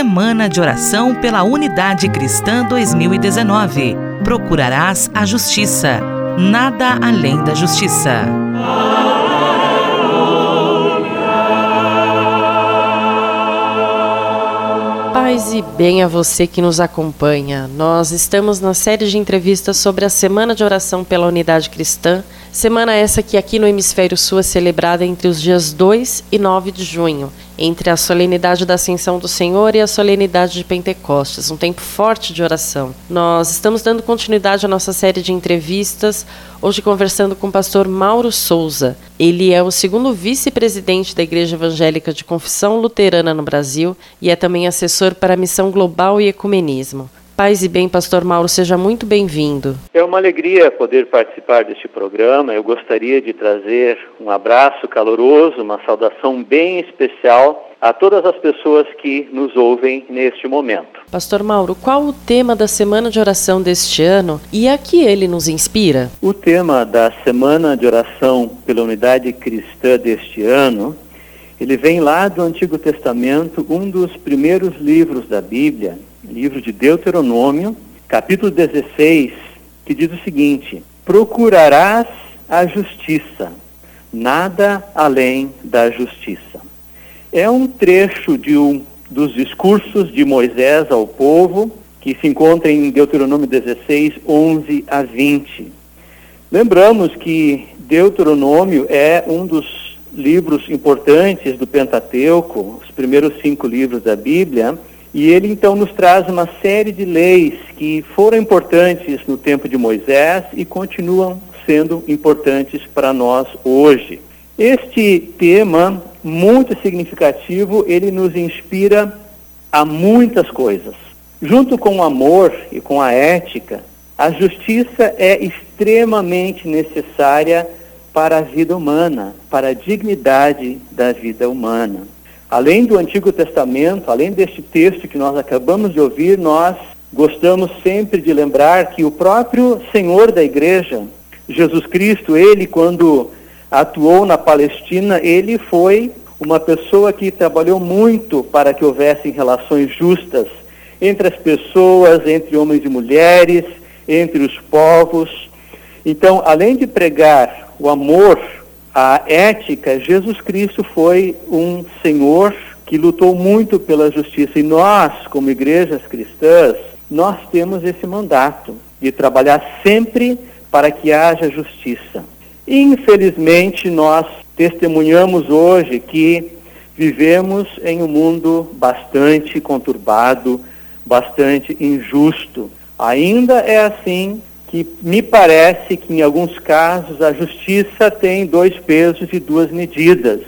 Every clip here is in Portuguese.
Semana de Oração pela Unidade Cristã 2019. Procurarás a justiça. Nada além da justiça. Paz e bem a você que nos acompanha. Nós estamos na série de entrevistas sobre a Semana de Oração pela Unidade Cristã. Semana essa que aqui no Hemisfério Sul é celebrada entre os dias 2 e 9 de junho entre a solenidade da Ascensão do Senhor e a solenidade de Pentecostes, um tempo forte de oração. Nós estamos dando continuidade à nossa série de entrevistas, hoje conversando com o pastor Mauro Souza. Ele é o segundo vice-presidente da Igreja Evangélica de Confissão Luterana no Brasil e é também assessor para a Missão Global e Ecumenismo. Paz e bem, Pastor Mauro, seja muito bem-vindo. É uma alegria poder participar deste programa. Eu gostaria de trazer um abraço caloroso, uma saudação bem especial a todas as pessoas que nos ouvem neste momento. Pastor Mauro, qual o tema da Semana de Oração deste ano e a que ele nos inspira? O tema da Semana de Oração pela Unidade Cristã deste ano, ele vem lá do Antigo Testamento, um dos primeiros livros da Bíblia, livro de Deuteronômio, capítulo 16, que diz o seguinte: Procurarás a justiça, nada além da justiça. É um trecho de um dos discursos de Moisés ao povo, que se encontra em Deuteronômio 16, 11 a 20. Lembramos que Deuteronômio é um dos livros importantes do Pentateuco, os primeiros cinco livros da Bíblia, e ele então nos traz uma série de leis que foram importantes no tempo de Moisés e continuam sendo importantes para nós hoje. Este tema muito significativo, ele nos inspira a muitas coisas. Junto com o amor e com a ética, a justiça é extremamente necessária para a vida humana, para a dignidade da vida humana. Além do Antigo Testamento, além deste texto que nós acabamos de ouvir, nós gostamos sempre de lembrar que o próprio Senhor da Igreja, Jesus Cristo, ele quando atuou na Palestina, ele foi uma pessoa que trabalhou muito para que houvessem relações justas entre as pessoas, entre homens e mulheres, entre os povos. Então, além de pregar o amor a ética, Jesus Cristo foi um Senhor que lutou muito pela justiça. E nós, como igrejas cristãs, nós temos esse mandato de trabalhar sempre para que haja justiça. Infelizmente, nós testemunhamos hoje que vivemos em um mundo bastante conturbado, bastante injusto. Ainda é assim que me parece que em alguns casos a justiça tem dois pesos e duas medidas.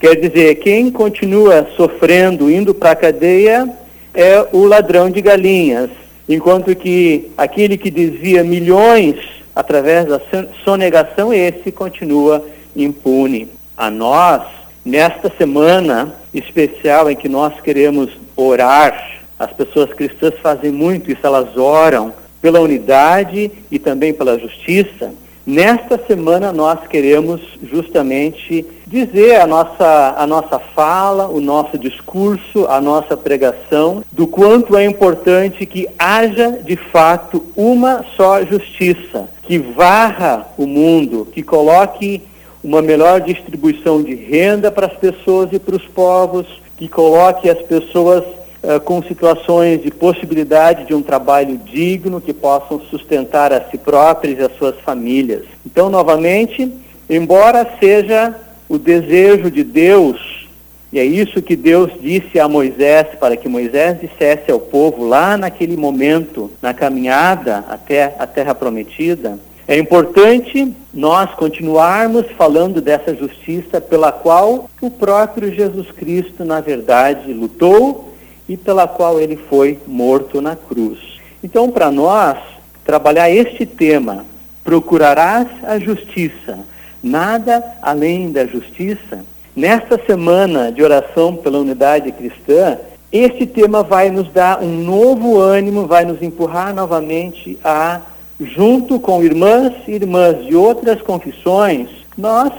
Quer dizer, quem continua sofrendo, indo para a cadeia, é o ladrão de galinhas, enquanto que aquele que desvia milhões através da sonegação, esse continua impune. A nós, nesta semana especial em que nós queremos orar, as pessoas cristãs fazem muito isso, elas oram pela unidade e também pela justiça, nesta semana nós queremos justamente dizer a nossa, a nossa fala, o nosso discurso, a nossa pregação, do quanto é importante que haja de fato uma só justiça, que varra o mundo, que coloque uma melhor distribuição de renda para as pessoas e para os povos, que coloque as pessoas eh, com situações de possibilidade de um trabalho digno que possam sustentar a si próprios e as suas famílias. Então, novamente, embora seja o desejo de Deus, e é isso que Deus disse a Moisés, para que Moisés dissesse ao povo lá naquele momento, na caminhada até a terra prometida, é importante nós continuarmos falando dessa justiça pela qual o próprio Jesus Cristo, na verdade, lutou e pela qual ele foi morto na cruz. Então, para nós, trabalhar este tema, procurarás a justiça, nada além da justiça, nesta semana de oração pela unidade cristã, este tema vai nos dar um novo ânimo, vai nos empurrar novamente a, junto com irmãs e irmãs de outras confissões, nós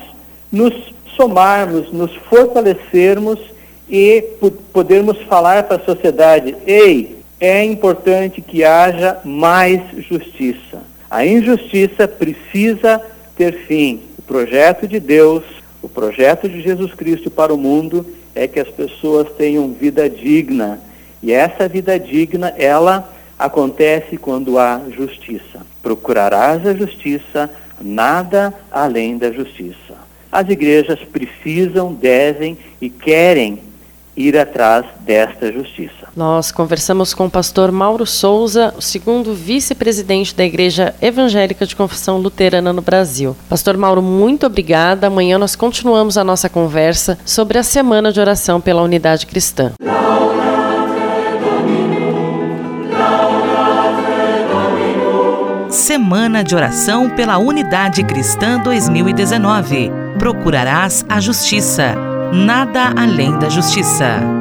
nos somarmos, nos fortalecermos e podermos falar para a sociedade: ei, é importante que haja mais justiça. A injustiça precisa ter fim. O projeto de Deus, o projeto de Jesus Cristo para o mundo é que as pessoas tenham vida digna. E essa vida digna, ela acontece quando há justiça. Procurarás a justiça, nada além da justiça. As igrejas precisam, devem e querem ir atrás desta justiça. Nós conversamos com o pastor Mauro Souza, o segundo vice-presidente da Igreja Evangélica de Confissão Luterana no Brasil. Pastor Mauro, muito obrigada. Amanhã nós continuamos a nossa conversa sobre a Semana de Oração pela Unidade Cristã. Semana de Oração pela Unidade Cristã 2019. Procurarás a justiça, nada além da justiça.